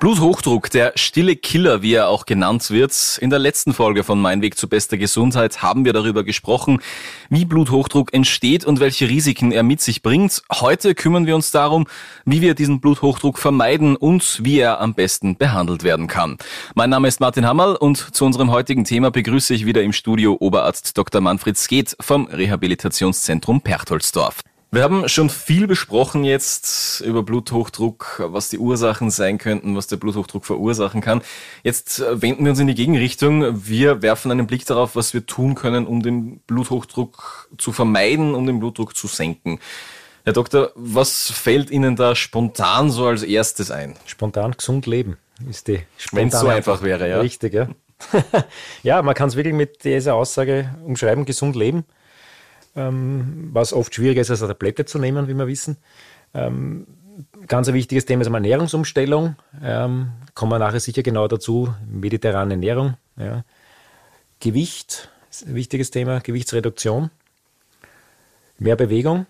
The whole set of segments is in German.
Bluthochdruck, der stille Killer, wie er auch genannt wird. In der letzten Folge von Mein Weg zu bester Gesundheit haben wir darüber gesprochen, wie Bluthochdruck entsteht und welche Risiken er mit sich bringt. Heute kümmern wir uns darum, wie wir diesen Bluthochdruck vermeiden und wie er am besten behandelt werden kann. Mein Name ist Martin Hammerl und zu unserem heutigen Thema begrüße ich wieder im Studio Oberarzt Dr. Manfred Skeet vom Rehabilitationszentrum Perchtoldsdorf. Wir haben schon viel besprochen jetzt über Bluthochdruck, was die Ursachen sein könnten, was der Bluthochdruck verursachen kann. Jetzt äh, wenden wir uns in die Gegenrichtung. Wir werfen einen Blick darauf, was wir tun können, um den Bluthochdruck zu vermeiden, um den Blutdruck zu senken. Herr Doktor, was fällt Ihnen da spontan so als erstes ein? Spontan gesund leben ist die Wenn es so einfach wäre, ja. Richtig, ja. ja, man kann es wirklich mit dieser Aussage umschreiben, gesund leben ähm, was oft schwieriger ist, als eine Tablette zu nehmen, wie wir wissen. Ähm, ganz ein wichtiges Thema ist eine Ernährungsumstellung. Ähm, kommen wir nachher sicher genau dazu. Mediterrane Ernährung. Ja. Gewicht ist ein wichtiges Thema. Gewichtsreduktion. Mehr Bewegung.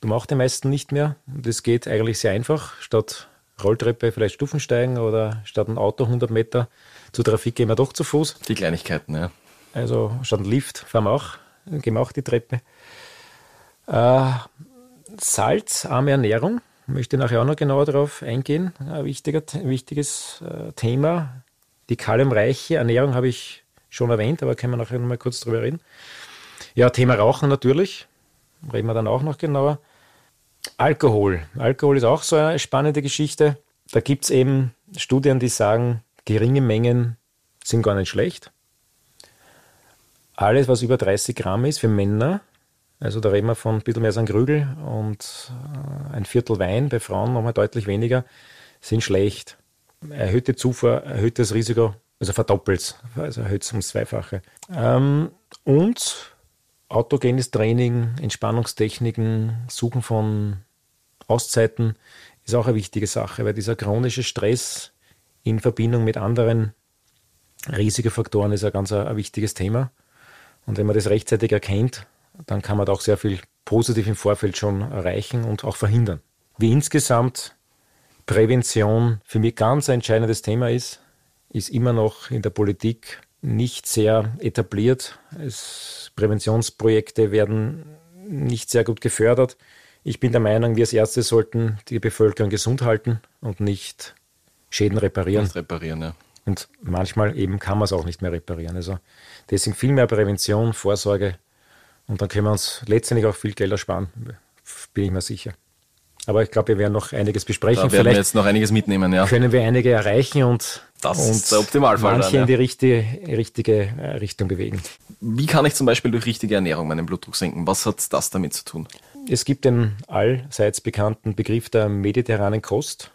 Du machst die meisten nicht mehr. Das geht eigentlich sehr einfach. Statt Rolltreppe vielleicht Stufen steigen oder statt ein Auto 100 Meter zur Trafik gehen wir doch zu Fuß. Die Kleinigkeiten, ja. Also statt Lift fahren wir auch gemacht, die Treppe. Äh, salzarme Ernährung, möchte nachher auch noch genauer darauf eingehen. Ein wichtiger, wichtiges äh, Thema. Die kaliumreiche Ernährung habe ich schon erwähnt, aber können wir nachher noch mal kurz drüber reden. Ja, Thema Rauchen natürlich, reden wir dann auch noch genauer. Alkohol. Alkohol ist auch so eine spannende Geschichte. Da gibt es eben Studien, die sagen, geringe Mengen sind gar nicht schlecht. Alles, was über 30 Gramm ist für Männer, also da reden wir von ein bisschen mehr als Krügel und äh, ein Viertel Wein, bei Frauen nochmal deutlich weniger, sind schlecht. Erhöhte Zufuhr erhöht das Risiko, also verdoppelt also erhöht es ums Zweifache. Ähm, und autogenes Training, Entspannungstechniken, Suchen von Auszeiten ist auch eine wichtige Sache, weil dieser chronische Stress in Verbindung mit anderen Risikofaktoren ist ein ganz ein, ein wichtiges Thema. Und wenn man das rechtzeitig erkennt, dann kann man da auch sehr viel positiv im Vorfeld schon erreichen und auch verhindern. Wie insgesamt Prävention für mich ganz ein entscheidendes Thema ist, ist immer noch in der Politik nicht sehr etabliert. Es, Präventionsprojekte werden nicht sehr gut gefördert. Ich bin der Meinung, wir als Ärzte sollten die Bevölkerung gesund halten und nicht Schäden reparieren. Nicht reparieren, ja. Und manchmal eben kann man es auch nicht mehr reparieren. Also deswegen viel mehr Prävention, Vorsorge und dann können wir uns letztendlich auch viel Geld ersparen, bin ich mir sicher. Aber ich glaube, wir werden noch einiges besprechen. Da werden Vielleicht wir jetzt noch einiges mitnehmen, ja. Können wir einige erreichen und, das und ist der Optimalfall manche dann, ja. in die richtige, richtige äh, Richtung bewegen. Wie kann ich zum Beispiel durch richtige Ernährung meinen Blutdruck senken? Was hat das damit zu tun? Es gibt den allseits bekannten Begriff der mediterranen Kost.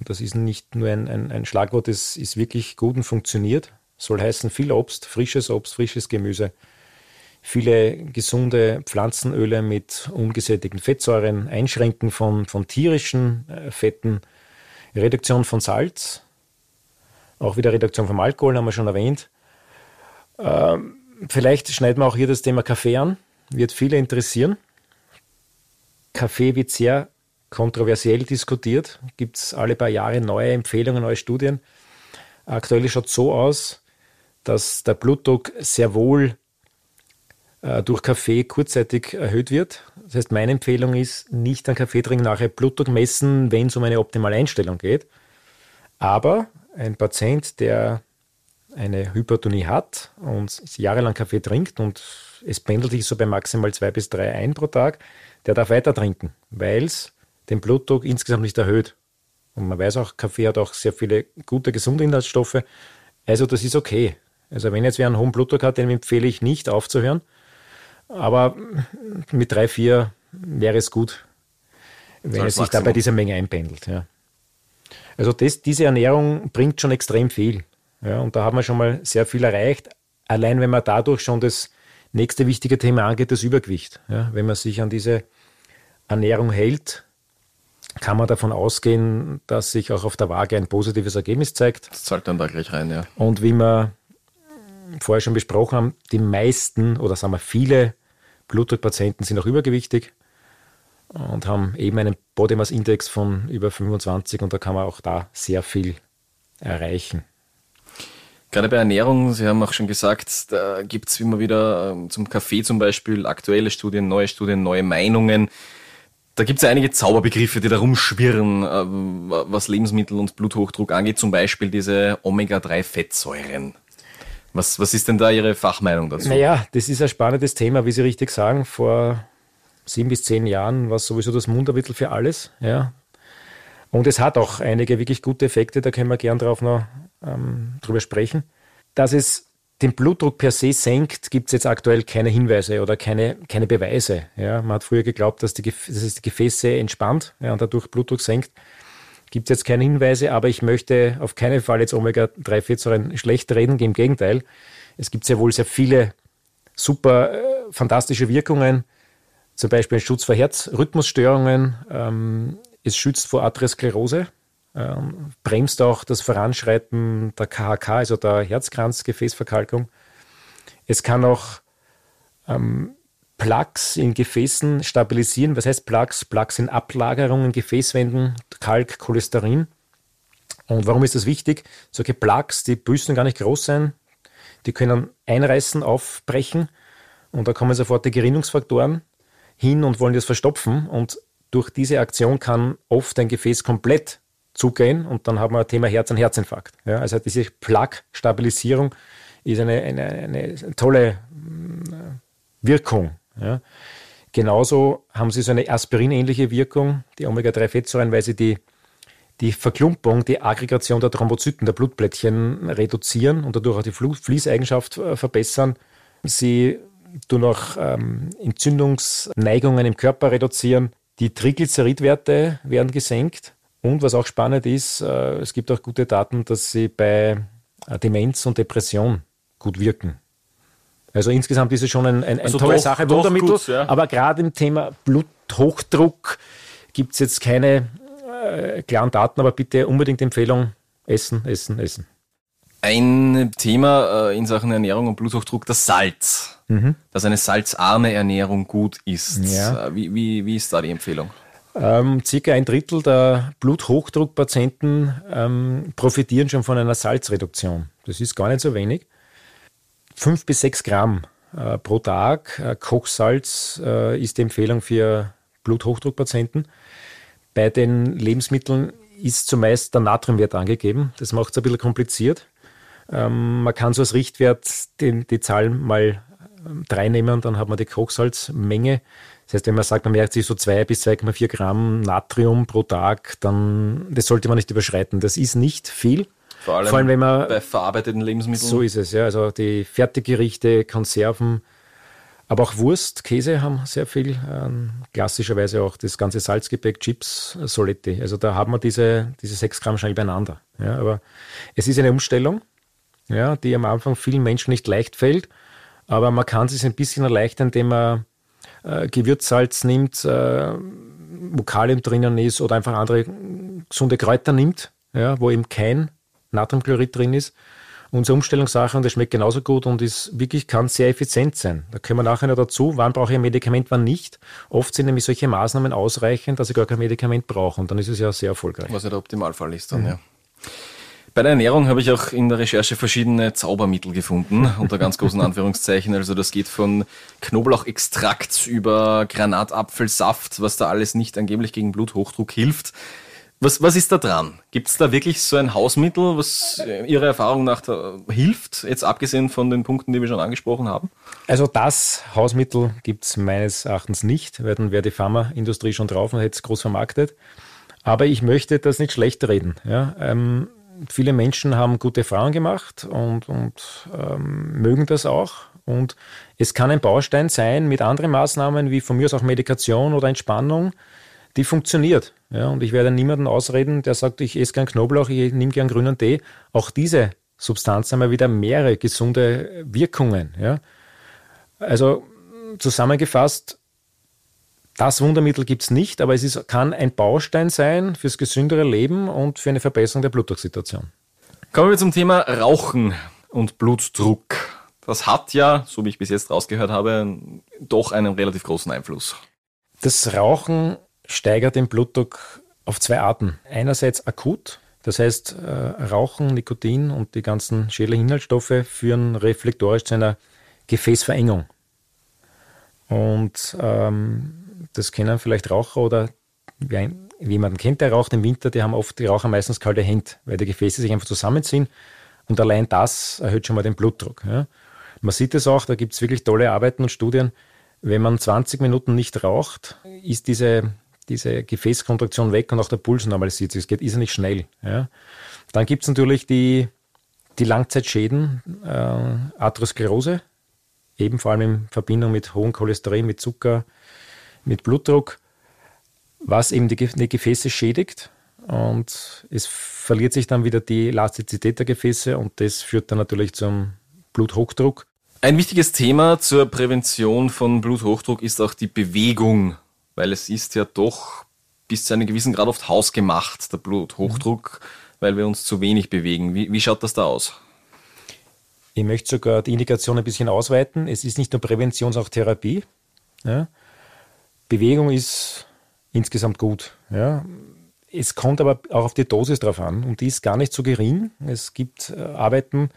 Das ist nicht nur ein, ein, ein Schlagwort, das ist wirklich gut und funktioniert. Soll heißen viel Obst, frisches Obst, frisches Gemüse viele gesunde Pflanzenöle mit ungesättigten Fettsäuren, Einschränken von, von tierischen äh, Fetten, Reduktion von Salz, auch wieder Reduktion vom Alkohol haben wir schon erwähnt. Ähm, vielleicht schneiden wir auch hier das Thema Kaffee an, wird viele interessieren. Kaffee wird sehr kontroversiell diskutiert, gibt es alle paar Jahre neue Empfehlungen, neue Studien. Aktuell schaut es so aus, dass der Blutdruck sehr wohl äh, durch Kaffee kurzzeitig erhöht wird. Das heißt, meine Empfehlung ist, nicht an Kaffee trinken, nachher Blutdruck messen, wenn es um eine optimale Einstellung geht. Aber ein Patient, der eine Hypertonie hat und jahrelang Kaffee trinkt und es pendelt sich so bei maximal zwei bis drei ein pro Tag, der darf weiter trinken, weil es den Blutdruck insgesamt nicht erhöht. Und man weiß auch, Kaffee hat auch sehr viele gute, gesunde Inhaltsstoffe. Also das ist okay. Also wenn jetzt wer einen hohen Blutdruck hat, dem empfehle ich nicht aufzuhören. Aber mit drei, vier wäre es gut, wenn es sich da bei dieser Menge einpendelt. Ja. Also das, diese Ernährung bringt schon extrem viel. Ja, und da haben wir schon mal sehr viel erreicht. Allein wenn man dadurch schon das nächste wichtige Thema angeht, das Übergewicht. Ja, wenn man sich an diese Ernährung hält, kann man davon ausgehen, dass sich auch auf der Waage ein positives Ergebnis zeigt. Das zahlt dann da gleich rein, ja. Und wie man vorher schon besprochen haben, die meisten oder sagen wir viele Blutdruckpatienten sind auch übergewichtig und haben eben einen Body Mass Index von über 25 und da kann man auch da sehr viel erreichen. Gerade bei Ernährung, Sie haben auch schon gesagt, da gibt es immer wieder ähm, zum Kaffee zum Beispiel aktuelle Studien, neue Studien, neue Meinungen. Da gibt es ja einige Zauberbegriffe, die da rumschwirren, ähm, was Lebensmittel und Bluthochdruck angeht, zum Beispiel diese Omega-3-Fettsäuren. Was, was ist denn da Ihre Fachmeinung dazu? Naja, das ist ein spannendes Thema, wie Sie richtig sagen. Vor sieben bis zehn Jahren war es sowieso das Mundermittel für alles. Ja. Und es hat auch einige wirklich gute Effekte, da können wir gern drauf noch ähm, drüber sprechen. Dass es den Blutdruck per se senkt, gibt es jetzt aktuell keine Hinweise oder keine, keine Beweise. Ja. Man hat früher geglaubt, dass, die, dass es die Gefäße entspannt ja, und dadurch Blutdruck senkt. Gibt es jetzt keine Hinweise, aber ich möchte auf keinen Fall jetzt Omega-3-Fettsäuren schlecht reden, im Gegenteil. Es gibt sehr wohl sehr viele super äh, fantastische Wirkungen, zum Beispiel Schutz vor Herzrhythmusstörungen, ähm, es schützt vor Arteriosklerose, ähm, bremst auch das Voranschreiten der KHK, also der Herzkranzgefäßverkalkung. Es kann auch ähm, Plaques in Gefäßen stabilisieren. Was heißt Plaques? Plaques sind Ablagerungen Gefäßwänden, Kalk, Cholesterin. Und warum ist das wichtig? Solche Plaques, die müssen gar nicht groß sein, die können einreißen, aufbrechen und da kommen sofort die Gerinnungsfaktoren hin und wollen das verstopfen. Und durch diese Aktion kann oft ein Gefäß komplett zugehen und dann haben wir ein Thema Herz- und Herzinfarkt. Ja, also diese Plaque-Stabilisierung ist eine, eine, eine tolle mm, Wirkung ja. Genauso haben sie so eine Aspirin-ähnliche Wirkung, die Omega-3-Fettsäuren, weil sie die, die Verklumpung, die Aggregation der Thrombozyten, der Blutplättchen reduzieren und dadurch auch die Fließeigenschaft äh, verbessern. Sie tun auch ähm, Entzündungsneigungen im Körper reduzieren. Die Triglyceridwerte werden gesenkt. Und was auch spannend ist, äh, es gibt auch gute Daten, dass sie bei äh, Demenz und Depression gut wirken. Also insgesamt ist es schon ein, ein, also tolle doch, Sache, Wundermittel. Gut, ja. Aber gerade im Thema Bluthochdruck gibt es jetzt keine äh, klaren Daten, aber bitte unbedingt Empfehlung, essen, essen, essen. Ein Thema äh, in Sachen Ernährung und Bluthochdruck, das Salz. Mhm. Dass eine salzarme Ernährung gut ist. Ja. Äh, wie, wie, wie ist da die Empfehlung? Ähm, circa ein Drittel der Bluthochdruckpatienten ähm, profitieren schon von einer Salzreduktion. Das ist gar nicht so wenig fünf bis sechs Gramm äh, pro Tag äh, Kochsalz äh, ist die Empfehlung für Bluthochdruckpatienten. Bei den Lebensmitteln ist zumeist der Natriumwert angegeben. Das macht es ein bisschen kompliziert. Ähm, man kann so als Richtwert den, die Zahl mal drei nehmen, dann hat man die Kochsalzmenge. Das heißt, wenn man sagt, man merkt sich so zwei bis 2,4 Gramm Natrium pro Tag, dann das sollte man nicht überschreiten. Das ist nicht viel. Vor allem, Vor allem wenn man, bei verarbeiteten Lebensmitteln. So ist es, ja. Also die Fertiggerichte, Konserven, aber auch Wurst, Käse haben sehr viel. Ähm, klassischerweise auch das ganze Salzgebäck, Chips, Soletti. Also da haben wir diese, diese 6 Gramm schnell beieinander. Ja, aber es ist eine Umstellung, ja, die am Anfang vielen Menschen nicht leicht fällt. Aber man kann es ein bisschen erleichtern, indem man äh, Gewürzsalz nimmt, äh, wo Kalium drinnen ist oder einfach andere gesunde Kräuter nimmt, ja, wo eben kein Natriumchlorid drin ist. Unsere Umstellungssache, und das schmeckt genauso gut und ist wirklich, kann sehr effizient sein. Da kommen wir nachher noch dazu, wann brauche ich ein Medikament, wann nicht. Oft sind nämlich solche Maßnahmen ausreichend, dass ich gar kein Medikament brauche und dann ist es ja sehr erfolgreich. Was ja der Optimalfall ist dann, mhm. ja. Bei der Ernährung habe ich auch in der Recherche verschiedene Zaubermittel gefunden, unter ganz großen Anführungszeichen. Also das geht von Knoblauchextrakt über Granatapfelsaft, was da alles nicht angeblich gegen Bluthochdruck hilft. Was, was ist da dran? Gibt es da wirklich so ein Hausmittel, was Ihrer Erfahrung nach hilft, jetzt abgesehen von den Punkten, die wir schon angesprochen haben? Also das Hausmittel gibt es meines Erachtens nicht, weil dann wäre die Pharmaindustrie schon drauf und hätte es groß vermarktet. Aber ich möchte das nicht schlecht reden. Ja? Ähm, viele Menschen haben gute Erfahrungen gemacht und, und ähm, mögen das auch. Und es kann ein Baustein sein mit anderen Maßnahmen, wie von mir aus auch Medikation oder Entspannung, die funktioniert. Ja, und ich werde niemanden ausreden, der sagt, ich esse gern Knoblauch, ich nehme gern grünen Tee. Auch diese Substanzen haben ja wieder mehrere gesunde Wirkungen. Ja. Also zusammengefasst, das Wundermittel gibt es nicht, aber es ist, kann ein Baustein sein fürs gesündere Leben und für eine Verbesserung der Blutdrucksituation. Kommen wir zum Thema Rauchen und Blutdruck. Das hat ja, so wie ich bis jetzt rausgehört habe, doch einen relativ großen Einfluss. Das Rauchen steigert den Blutdruck auf zwei Arten. Einerseits akut, das heißt, äh, Rauchen, Nikotin und die ganzen schädlichen Inhaltsstoffe führen reflektorisch zu einer Gefäßverengung. Und ähm, das kennen vielleicht Raucher oder jemanden kennt, der raucht im Winter, die haben oft die Raucher meistens kalte Hände, weil die Gefäße sich einfach zusammenziehen und allein das erhöht schon mal den Blutdruck. Ja. Man sieht es auch, da gibt es wirklich tolle Arbeiten und Studien. Wenn man 20 Minuten nicht raucht, ist diese, diese Gefäßkontraktion weg und auch der Puls normalisiert sich. Es geht irrsinnig schnell. Ja. Dann gibt es natürlich die, die Langzeitschäden, äh, Atherosklerose, eben vor allem in Verbindung mit hohem Cholesterin, mit Zucker, mit Blutdruck, was eben die, die Gefäße schädigt und es verliert sich dann wieder die Elastizität der Gefäße und das führt dann natürlich zum Bluthochdruck. Ein wichtiges Thema zur Prävention von Bluthochdruck ist auch die Bewegung, weil es ist ja doch bis zu einem gewissen Grad oft hausgemacht, der Bluthochdruck, mhm. weil wir uns zu wenig bewegen. Wie, wie schaut das da aus? Ich möchte sogar die Indikation ein bisschen ausweiten. Es ist nicht nur Prävention, sondern auch Therapie. Ja. Bewegung ist insgesamt gut. Ja. Es kommt aber auch auf die Dosis drauf an und die ist gar nicht so gering. Es gibt äh, Arbeiten,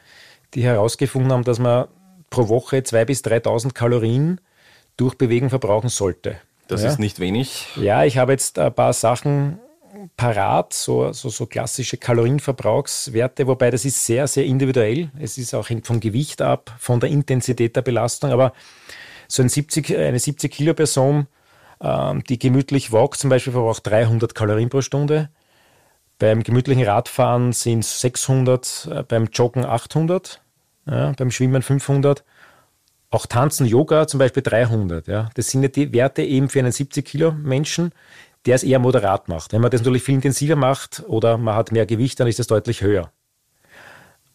die herausgefunden haben, dass man pro Woche 2.000 bis 3.000 Kalorien durch Bewegen verbrauchen sollte. Das ja. ist nicht wenig. Ja, ich habe jetzt ein paar Sachen parat, so, so, so klassische Kalorienverbrauchswerte, wobei das ist sehr, sehr individuell. Es ist auch vom Gewicht ab, von der Intensität der Belastung, aber so ein 70, eine 70 Kilo Person, die gemütlich walkt, zum Beispiel verbraucht 300 Kalorien pro Stunde. Beim gemütlichen Radfahren sind es 600, äh, beim Joggen 800, ja, beim Schwimmen 500. Auch Tanzen, Yoga zum Beispiel 300. Ja. Das sind ja die Werte eben für einen 70 Kilo Menschen, der es eher moderat macht. Wenn man das natürlich viel intensiver macht oder man hat mehr Gewicht, dann ist das deutlich höher.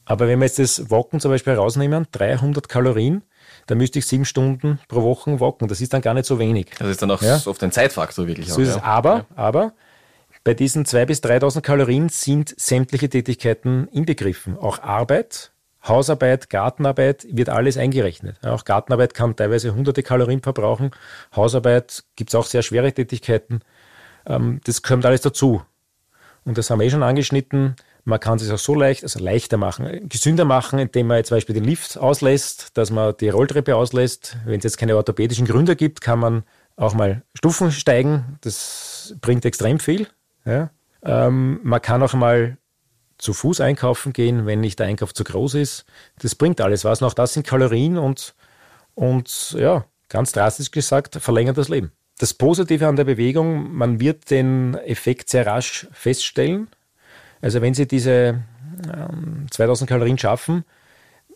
Aber wenn wir jetzt das Walken zum Beispiel herausnehmen, 300 Kalorien, dann müsste ich sieben Stunden pro Woche walken. Das ist dann gar nicht so wenig. Das ist dann auch ja? oft ein Zeitfaktor wirklich. So auch, ist es. Aber, ja. aber bei diesen 2.000 bis 3.000 Kalorien sind sämtliche Tätigkeiten inbegriffen. Auch Arbeit, Hausarbeit, Gartenarbeit wird alles eingerechnet. Auch Gartenarbeit kann teilweise hunderte Kalorien verbrauchen. Hausarbeit gibt es auch sehr schwere Tätigkeiten. Ähm, das kommt alles dazu. Und das haben wir eh schon angeschnitten. Man kann es auch so leicht, also leichter machen, gesünder machen, indem man zum Beispiel den Lift auslässt, dass man die Rolltreppe auslässt. Wenn es jetzt keine orthopädischen Gründe gibt, kann man auch mal Stufen steigen. Das bringt extrem viel. Ja. Ähm, man kann auch mal zu Fuß einkaufen gehen, wenn nicht der Einkauf zu groß ist. Das bringt alles was. Und auch das sind Kalorien und, und ja, ganz drastisch gesagt, verlängert das Leben. Das Positive an der Bewegung, man wird den Effekt sehr rasch feststellen. Also wenn Sie diese 2000 ähm, Kalorien schaffen,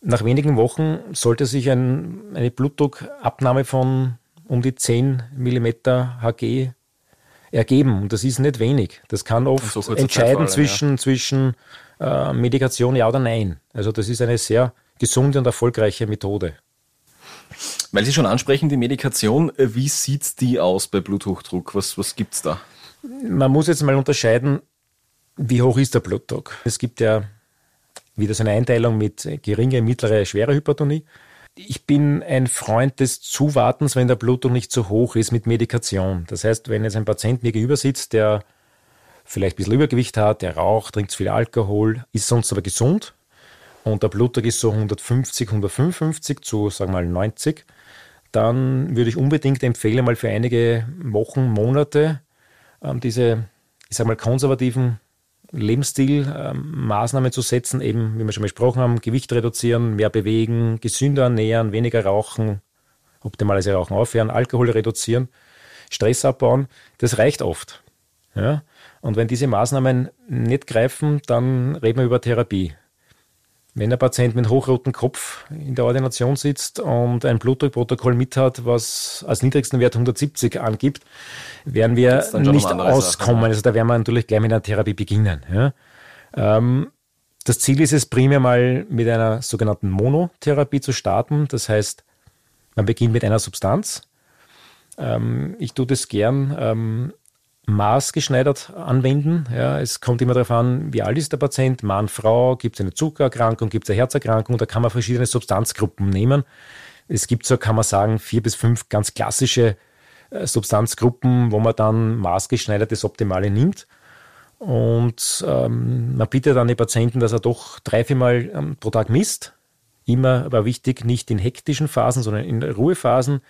nach wenigen Wochen sollte sich ein, eine Blutdruckabnahme von um die 10 mm Hg ergeben. Und das ist nicht wenig. Das kann oft so entscheiden zwischen, ja. zwischen äh, Medikation ja oder nein. Also das ist eine sehr gesunde und erfolgreiche Methode. Weil Sie schon ansprechen, die Medikation, äh, wie sieht die aus bei Bluthochdruck? Was, was gibt es da? Man muss jetzt mal unterscheiden, wie hoch ist der Blutdruck. Es gibt ja wieder so eine Einteilung mit geringe, mittlere, schwere Hypertonie. Ich bin ein Freund des Zuwartens, wenn der Blutdruck nicht so hoch ist mit Medikation. Das heißt, wenn jetzt ein Patient mir gegenüber sitzt, der vielleicht ein bisschen Übergewicht hat, der raucht, trinkt viel Alkohol, ist sonst aber gesund und der Blutdruck ist so 150, 155 zu, sagen wir mal, 90, dann würde ich unbedingt empfehlen, mal für einige Wochen, Monate ähm, diese, ich sag mal, konservativen Lebensstilmaßnahmen ähm, zu setzen, eben, wie wir schon besprochen haben, Gewicht reduzieren, mehr bewegen, gesünder ernähren, weniger rauchen, optimalerweise Rauchen aufhören, Alkohol reduzieren, Stress abbauen. Das reicht oft. Ja? Und wenn diese Maßnahmen nicht greifen, dann reden wir über Therapie. Wenn der Patient mit hochrotem Kopf in der Ordination sitzt und ein Blutdruckprotokoll mit hat, was als niedrigsten Wert 170 angibt, werden wir nicht auskommen. Sachen, Also da werden wir natürlich gleich mit einer Therapie beginnen. Ja. Ähm, das Ziel ist es primär mal mit einer sogenannten Monotherapie zu starten. Das heißt, man beginnt mit einer Substanz. Ähm, ich tue das gern ähm, maßgeschneidert anwenden. Ja, es kommt immer darauf an, wie alt ist der Patient, Mann, Frau, gibt es eine Zuckererkrankung, gibt es eine Herzerkrankung, da kann man verschiedene Substanzgruppen nehmen. Es gibt so, kann man sagen, vier bis fünf ganz klassische äh, Substanzgruppen, wo man dann maßgeschneidert das Optimale nimmt. Und ähm, man bittet dann die Patienten, dass er doch drei, viermal ähm, pro Tag misst. Immer aber wichtig, nicht in hektischen Phasen, sondern in Ruhephasen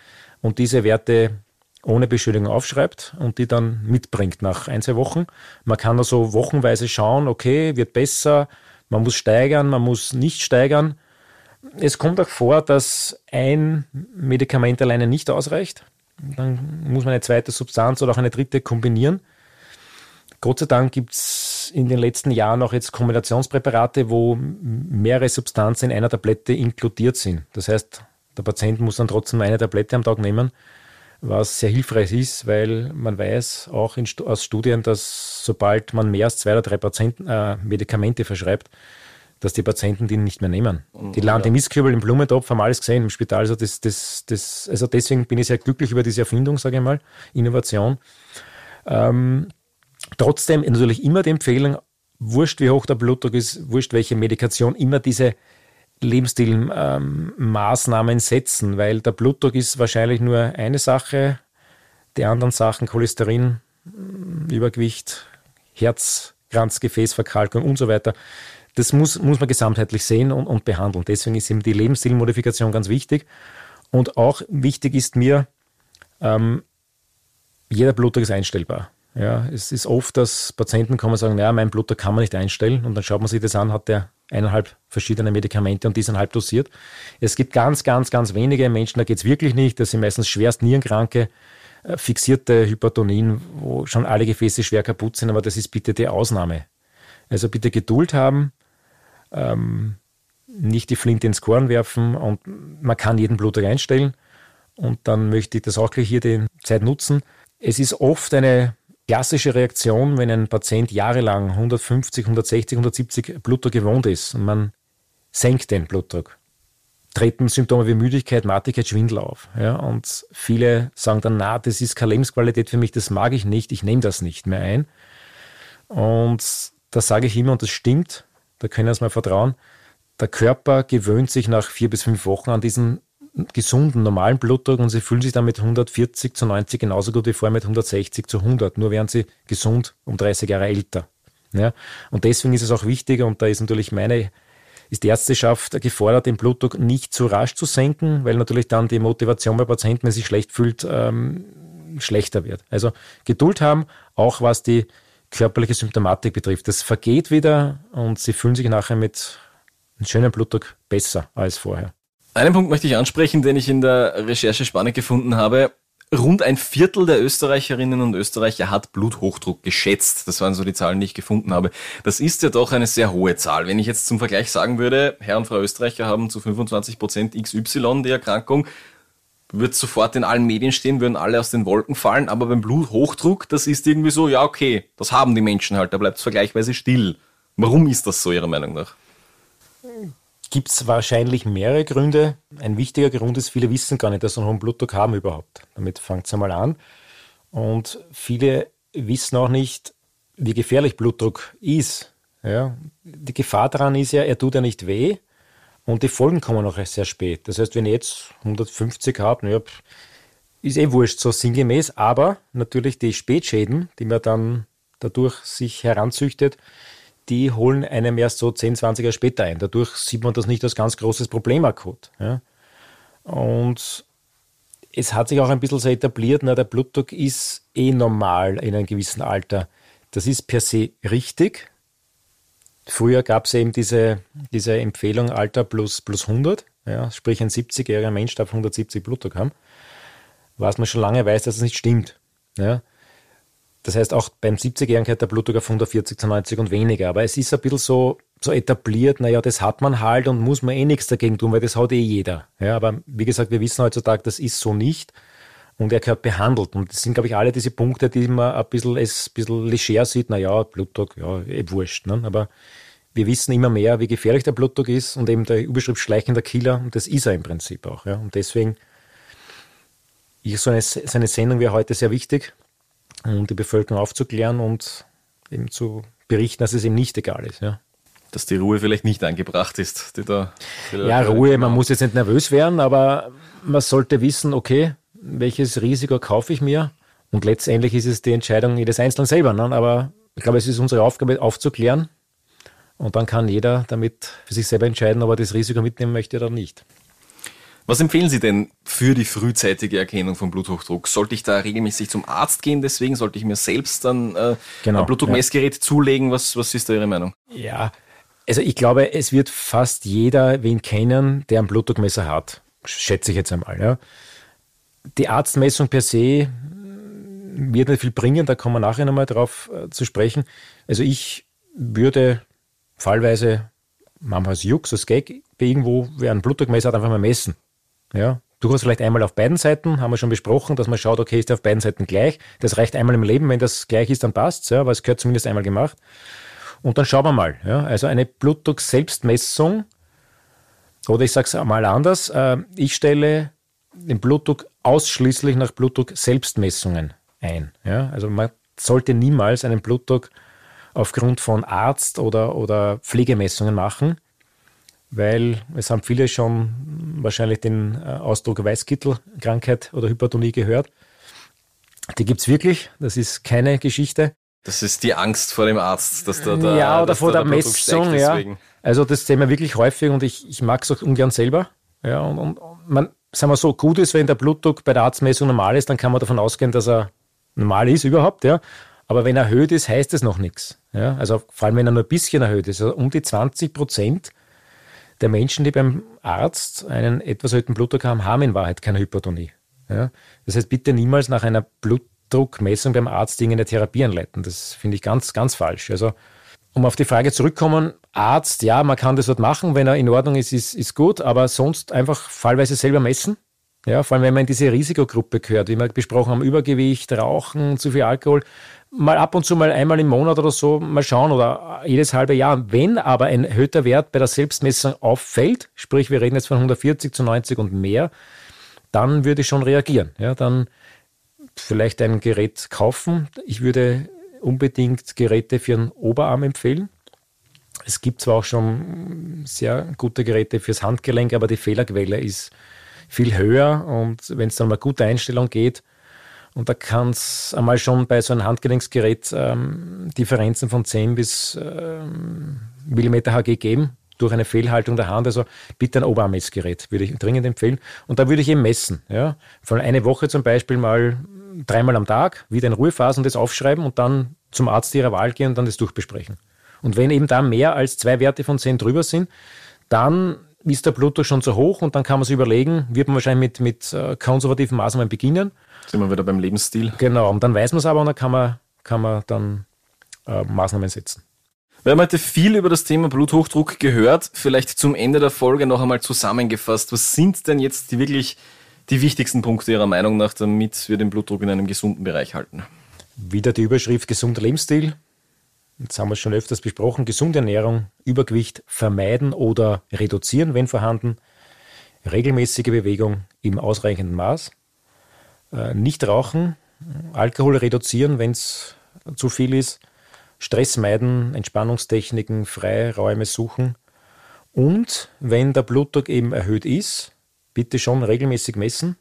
und diese Werte ohne Beschädigung aufschreibt und die dann mitbringt nach ein, zwei Wochen. Man kann also wochenweise schauen, okay, wird besser, man muss steigern, man muss nicht steigern. Es kommt auch vor, dass ein Medikament alleine nicht ausreicht. Dann muss man eine zweite Substanz oder auch eine dritte kombinieren. Gott sei Dank gibt es in den letzten Jahren auch jetzt Kombinationspräparate, wo mehrere Substanzen in einer Tablette inkludiert sind. Das heißt, der Patient muss dann trotzdem eine Tablette am Tag nehmen, was sehr hilfreich ist, weil man weiß auch in, aus Studien, dass sobald man mehr als zwei oder drei Patienten, äh, Medikamente verschreibt, dass die Patienten die nicht mehr nehmen. Die landen im Mistkübel, im Blumentopf, haben alles gesehen im Spital. Also, das, das, das, also deswegen bin ich sehr glücklich über diese Erfindung, sage ich mal, Innovation. Ähm, trotzdem natürlich immer die Empfehlung, wurscht wie hoch der Blutdruck ist, wurscht welche Medikation, immer diese Lebensstilmaßnahmen ähm, setzen, weil der Blutdruck ist wahrscheinlich nur eine Sache, die anderen Sachen, Cholesterin, Übergewicht, Herzkranzgefäßverkalkung und so weiter, das muss, muss man gesamtheitlich sehen und, und behandeln. Deswegen ist eben die Lebensstilmodifikation ganz wichtig. Und auch wichtig ist mir, ähm, jeder Blutdruck ist einstellbar. Ja, es ist oft, dass Patienten kommen und sagen, ja, mein Blutdruck kann man nicht einstellen. Und dann schaut man sich das an, hat der eineinhalb verschiedene Medikamente und die halb dosiert. Es gibt ganz, ganz, ganz wenige Menschen, da geht es wirklich nicht. Das sind meistens schwerst Nierenkranke, äh, fixierte Hypertonien, wo schon alle Gefäße schwer kaputt sind, aber das ist bitte die Ausnahme. Also bitte Geduld haben, ähm, nicht die Flinte ins Korn werfen und man kann jeden Blutdruck einstellen. Und dann möchte ich das auch gleich hier die Zeit nutzen. Es ist oft eine klassische Reaktion, wenn ein Patient jahrelang 150, 160, 170 Blutdruck gewohnt ist und man senkt den Blutdruck, treten Symptome wie Müdigkeit, Matigkeit, Schwindel auf. Ja, und viele sagen dann, na, das ist keine Lebensqualität für mich, das mag ich nicht, ich nehme das nicht mehr ein. Und das sage ich immer und das stimmt, da können wir uns mal vertrauen. Der Körper gewöhnt sich nach vier bis fünf Wochen an diesen gesunden, normalen Blutdruck und sie fühlen sich dann mit 140 zu 90 genauso gut wie vorher mit 160 zu 100. Nur werden sie gesund um 30 Jahre älter. Ja? Und deswegen ist es auch wichtig, und da ist natürlich meine, ist die Ärzteschaft gefordert, den Blutdruck nicht zu rasch zu senken, weil natürlich dann die Motivation bei Patienten, wenn er sich schlecht fühlt, ähm, schlechter wird. Also Geduld haben, auch was die körperliche Symptomatik betrifft. Das vergeht wieder und sie fühlen sich nachher mit einem schönen Blutdruck besser als vorher. Einen Punkt möchte ich ansprechen, den ich in der Recherche spannend gefunden habe. Rund ein Viertel der Österreicherinnen und Österreicher hat Bluthochdruck geschätzt. Das waren so die Zahlen, die ich gefunden habe. Das ist ja doch eine sehr hohe Zahl. Wenn ich jetzt zum Vergleich sagen würde, Herr und Frau Österreicher haben zu 25 Prozent XY die Erkrankung, wird sofort in allen Medien stehen, würden alle aus den Wolken fallen. Aber beim Bluthochdruck, das ist irgendwie so, ja okay, das haben die Menschen halt, da bleibt es vergleichsweise still. Warum ist das so Ihrer Meinung nach? Gibt es wahrscheinlich mehrere Gründe. Ein wichtiger Grund ist, viele wissen gar nicht, dass sie einen hohen Blutdruck haben überhaupt. Damit fängt es einmal an. Und viele wissen auch nicht, wie gefährlich Blutdruck ist. Ja, die Gefahr daran ist ja, er tut ja nicht weh und die Folgen kommen noch sehr spät. Das heißt, wenn ich jetzt 150 habe, naja, ist eh wurscht, so sinngemäß, aber natürlich die Spätschäden, die man dann dadurch sich heranzüchtet, die holen einem erst so 10, 20 Jahre später ein. Dadurch sieht man das nicht als ganz großes Problem akut. Ja. Und es hat sich auch ein bisschen so etabliert, na, der Blutdruck ist eh normal in einem gewissen Alter. Das ist per se richtig. Früher gab es eben diese, diese Empfehlung Alter plus, plus 100, ja, sprich ein 70-jähriger Mensch darf 170 Blutdruck haben, was man schon lange weiß, dass es nicht stimmt. Ja. Das heißt, auch beim 70-Jährigen geht der Blutdruck auf 140 zu 90 und weniger. Aber es ist ein bisschen so, so etabliert, naja, das hat man halt und muss man eh nichts dagegen tun, weil das hat eh jeder. Ja, aber wie gesagt, wir wissen heutzutage, das ist so nicht. Und er gehört behandelt. Und das sind, glaube ich, alle diese Punkte, die man ein bisschen, ein bisschen leger sieht. Naja, Blutdruck, ja, eh wurscht. Ne? Aber wir wissen immer mehr, wie gefährlich der Blutdruck ist und eben der Überschrift schleichender Killer. Und das ist er im Prinzip auch. Ja? Und deswegen ist so eine, so eine Sendung wie heute sehr wichtig um die Bevölkerung aufzuklären und eben zu berichten, dass es ihm nicht egal ist. Ja. Dass die Ruhe vielleicht nicht angebracht ist. Die da ja, Ruhe, man muss jetzt nicht nervös werden, aber man sollte wissen, okay, welches Risiko kaufe ich mir? Und letztendlich ist es die Entscheidung jedes Einzelnen selber. Ne? Aber ich glaube, es ist unsere Aufgabe aufzuklären. Und dann kann jeder damit für sich selber entscheiden, ob er das Risiko mitnehmen möchte oder nicht. Was empfehlen Sie denn für die frühzeitige Erkennung von Bluthochdruck? Sollte ich da regelmäßig zum Arzt gehen? Deswegen sollte ich mir selbst dann äh, genau, ein Blutdruckmessgerät ja. zulegen? Was, was ist da Ihre Meinung? Ja, also ich glaube, es wird fast jeder wen kennen, der ein Blutdruckmesser hat. Schätze ich jetzt einmal. Ja. Die Arztmessung per se wird nicht viel bringen, da kommen wir nachher nochmal drauf äh, zu sprechen. Also ich würde fallweise, manchmal als Jux, als Gag, irgendwo, wer einen Blutdruckmesser hat, einfach mal messen. Ja, durchaus vielleicht einmal auf beiden Seiten, haben wir schon besprochen, dass man schaut, okay, ist der auf beiden Seiten gleich. Das reicht einmal im Leben, wenn das gleich ist, dann passt ja, aber es gehört zumindest einmal gemacht. Und dann schauen wir mal. Ja. Also eine Blutdruck-Selbstmessung, oder ich sage es mal anders, äh, ich stelle den Blutdruck ausschließlich nach Blutdruck-Selbstmessungen ein. Ja. Also man sollte niemals einen Blutdruck aufgrund von Arzt- oder, oder Pflegemessungen machen, weil es haben viele schon wahrscheinlich den äh, Ausdruck Weißkittelkrankheit oder Hypertonie gehört. Die gibt es wirklich, das ist keine Geschichte. Das ist die Angst vor dem Arzt, dass da, da Ja, oder vor der, der Messung, ja. Also das sehen wir wirklich häufig und ich, ich mag es auch ungern selber. Ja, und, und man, sagen wir so, gut ist, wenn der Blutdruck bei der Arztmessung normal ist, dann kann man davon ausgehen, dass er normal ist überhaupt, ja. Aber wenn er erhöht ist, heißt es noch nichts. Ja? Also vor allem, wenn er nur ein bisschen erhöht ist. Also um die 20 Prozent der Menschen, die beim Arzt einen etwas erhöhten Blutdruck haben, haben in Wahrheit keine Hypertonie. Ja? Das heißt, bitte niemals nach einer Blutdruckmessung beim Arzt irgendeine Therapie anleiten. Das finde ich ganz, ganz falsch. Also um auf die Frage zurückkommen, Arzt, ja, man kann das dort machen, wenn er in Ordnung ist, ist, ist gut, aber sonst einfach fallweise selber messen. Ja, vor allem, wenn man in diese Risikogruppe gehört, wie wir besprochen haben, Übergewicht, Rauchen, zu viel Alkohol, mal ab und zu mal einmal im Monat oder so mal schauen oder jedes halbe Jahr. Wenn aber ein erhöhter Wert bei der Selbstmessung auffällt, sprich wir reden jetzt von 140 zu 90 und mehr, dann würde ich schon reagieren. Ja, dann vielleicht ein Gerät kaufen. Ich würde unbedingt Geräte für den Oberarm empfehlen. Es gibt zwar auch schon sehr gute Geräte fürs Handgelenk, aber die Fehlerquelle ist viel höher und wenn es dann mal gute Einstellung geht, und da kann es einmal schon bei so einem Handgelenksgerät ähm, Differenzen von 10 bis ähm, Millimeter Hg geben durch eine Fehlhaltung der Hand. Also bitte ein Oberarmmessgerät würde ich dringend empfehlen. Und da würde ich eben messen. Ja? Von eine Woche zum Beispiel mal dreimal am Tag, wieder in Ruhephasen das aufschreiben und dann zum Arzt Ihrer Wahl gehen und dann das durchbesprechen. Und wenn eben da mehr als zwei Werte von 10 drüber sind, dann ist der Blutdruck schon zu hoch und dann kann man sich überlegen, wird man wahrscheinlich mit, mit äh, konservativen Maßnahmen beginnen sind wir wieder beim Lebensstil. Genau, und dann weiß man es aber und dann kann man, kann man dann äh, Maßnahmen setzen. Wir haben heute viel über das Thema Bluthochdruck gehört. Vielleicht zum Ende der Folge noch einmal zusammengefasst. Was sind denn jetzt die wirklich die wichtigsten Punkte Ihrer Meinung nach, damit wir den Blutdruck in einem gesunden Bereich halten? Wieder die Überschrift gesunder Lebensstil. Jetzt haben wir es schon öfters besprochen. Gesunde Ernährung, Übergewicht vermeiden oder reduzieren, wenn vorhanden. Regelmäßige Bewegung im ausreichenden Maß. Äh, nicht rauchen, Alkohol reduzieren, wenn es zu viel ist, Stress meiden, Entspannungstechniken, Freiräume suchen und wenn der Blutdruck eben erhöht ist, bitte schon regelmäßig messen.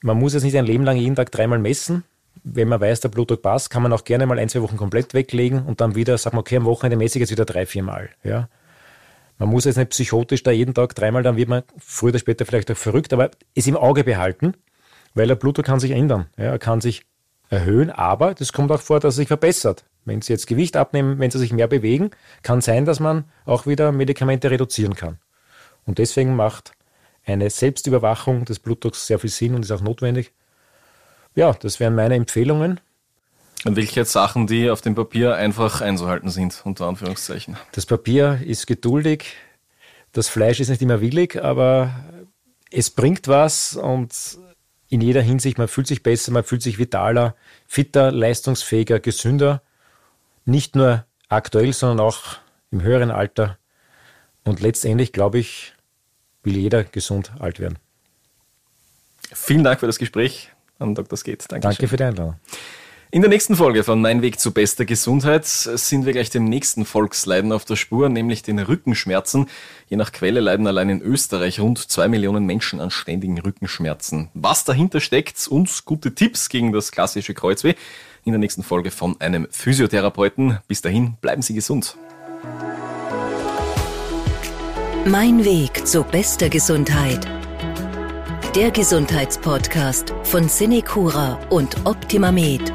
Man muss es nicht ein Leben lang jeden Tag dreimal messen. Wenn man weiß, der Blutdruck passt, kann man auch gerne mal ein, zwei Wochen komplett weglegen und dann wieder sagen, okay, am Wochenende ich jetzt wieder drei, vier Mal. Ja. Man muss jetzt nicht psychotisch da jeden Tag dreimal, dann wird man früher oder später vielleicht auch verrückt, aber es im Auge behalten weil der Blutdruck kann sich ändern. Ja, er kann sich erhöhen, aber das kommt auch vor, dass er sich verbessert. Wenn Sie jetzt Gewicht abnehmen, wenn Sie sich mehr bewegen, kann sein, dass man auch wieder Medikamente reduzieren kann. Und deswegen macht eine Selbstüberwachung des Blutdrucks sehr viel Sinn und ist auch notwendig. Ja, das wären meine Empfehlungen. Und welche Sachen, die auf dem Papier einfach einzuhalten sind, unter Anführungszeichen? Das Papier ist geduldig, das Fleisch ist nicht immer willig, aber es bringt was und in jeder Hinsicht. Man fühlt sich besser, man fühlt sich vitaler, fitter, leistungsfähiger, gesünder. Nicht nur aktuell, sondern auch im höheren Alter. Und letztendlich, glaube ich, will jeder gesund alt werden. Vielen Dank für das Gespräch an Dr. Skate. Danke für die Einladung. In der nächsten Folge von Mein Weg zu bester Gesundheit sind wir gleich dem nächsten Volksleiden auf der Spur, nämlich den Rückenschmerzen. Je nach Quelle leiden allein in Österreich rund zwei Millionen Menschen an ständigen Rückenschmerzen. Was dahinter steckt und gute Tipps gegen das klassische Kreuzweh in der nächsten Folge von einem Physiotherapeuten. Bis dahin, bleiben Sie gesund. Mein Weg zu bester Gesundheit. Der Gesundheitspodcast von Cinecura und Optimamed.